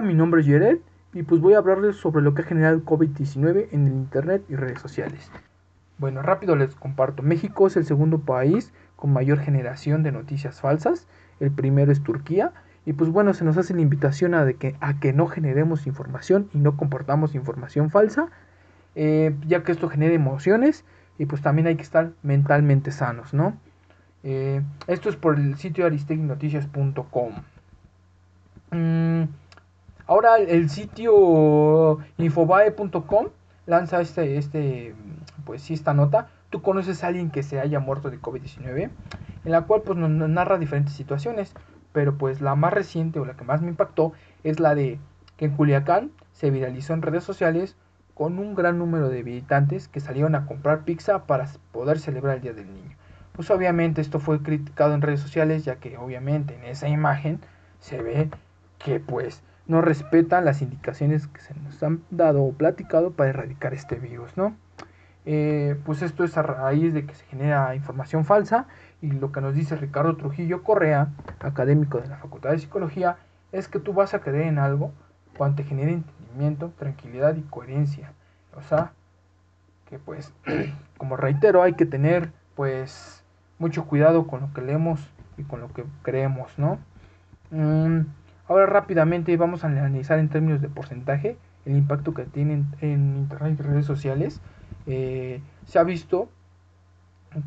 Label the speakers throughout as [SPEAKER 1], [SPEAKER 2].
[SPEAKER 1] Mi nombre es Jared y pues voy a hablarles sobre lo que ha generado el COVID-19 en el Internet y redes sociales. Bueno, rápido les comparto. México es el segundo país con mayor generación de noticias falsas. El primero es Turquía. Y pues bueno, se nos hace la invitación a, de que, a que no generemos información y no comportamos información falsa, eh, ya que esto genera emociones y pues también hay que estar mentalmente sanos, ¿no? Eh, esto es por el sitio aristeguinoticias.com. Mm, ahora el sitio infobae.com lanza este, este, pues sí, esta nota. Tú conoces a alguien que se haya muerto de COVID-19, en la cual pues nos narra diferentes situaciones, pero pues la más reciente o la que más me impactó es la de que en Culiacán se viralizó en redes sociales con un gran número de visitantes que salieron a comprar pizza para poder celebrar el Día del Niño. Pues obviamente esto fue criticado en redes sociales ya que obviamente en esa imagen se ve que pues no respetan las indicaciones que se nos han dado o platicado para erradicar este virus, ¿no? Eh, pues esto es a raíz de que se genera información falsa y lo que nos dice Ricardo Trujillo Correa, académico de la Facultad de Psicología, es que tú vas a creer en algo cuando te genere entendimiento, tranquilidad y coherencia. O sea, que pues, como reitero, hay que tener pues mucho cuidado con lo que leemos y con lo que creemos, ¿no? Mm, ahora rápidamente vamos a analizar en términos de porcentaje el impacto que tienen en internet y redes sociales. Eh, se ha visto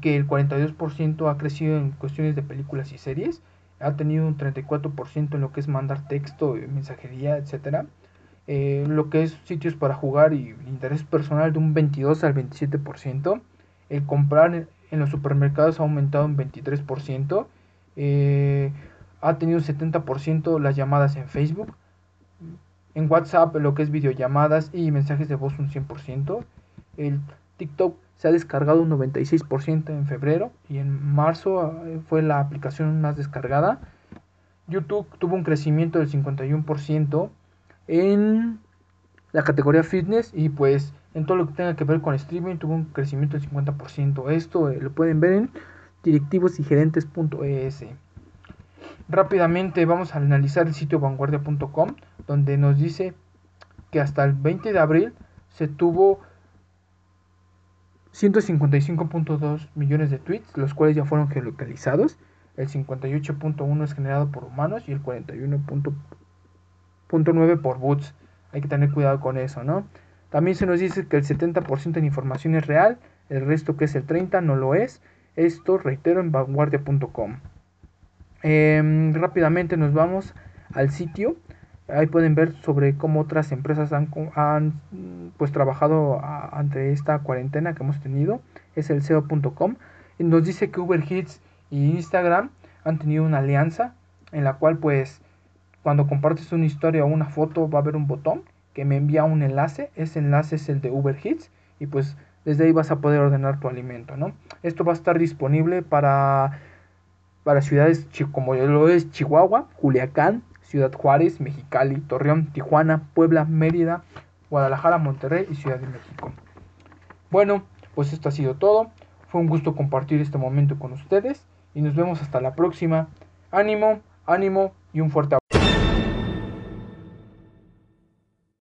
[SPEAKER 1] que el 42% ha crecido en cuestiones de películas y series, ha tenido un 34% en lo que es mandar texto, mensajería, etcétera. Eh, lo que es sitios para jugar y interés personal de un 22 al 27%. El comprar en los supermercados ha aumentado un 23%. Eh, ha tenido un 70% las llamadas en Facebook. En WhatsApp lo que es videollamadas y mensajes de voz un 100%. El TikTok se ha descargado un 96% en febrero y en marzo eh, fue la aplicación más descargada. YouTube tuvo un crecimiento del 51% en la categoría fitness y pues en todo lo que tenga que ver con streaming tuvo un crecimiento del 50%. Esto eh, lo pueden ver en directivosygerentes.es. Rápidamente vamos a analizar el sitio vanguardia.com donde nos dice que hasta el 20 de abril se tuvo 155.2 millones de tweets, los cuales ya fueron geolocalizados. El 58.1 es generado por humanos y el 41.9 por bots. Hay que tener cuidado con eso, ¿no? También se nos dice que el 70% de la información es real, el resto que es el 30% no lo es. Esto, reitero, en vanguardia.com. Em, rápidamente nos vamos al sitio Ahí pueden ver sobre cómo otras empresas han, han pues trabajado ante esta cuarentena que hemos tenido. Es el SEO.com. Nos dice que Uber Eats y Instagram han tenido una alianza en la cual pues cuando compartes una historia o una foto va a haber un botón que me envía un enlace. Ese enlace es el de Uber Eats y pues desde ahí vas a poder ordenar tu alimento, ¿no? Esto va a estar disponible para, para ciudades como lo es Chihuahua, Culiacán, Ciudad Juárez, Mexicali, Torreón, Tijuana, Puebla, Mérida, Guadalajara, Monterrey y Ciudad de México. Bueno, pues esto ha sido todo. Fue un gusto compartir este momento con ustedes y nos vemos hasta la próxima. Ánimo, ánimo y un fuerte abrazo.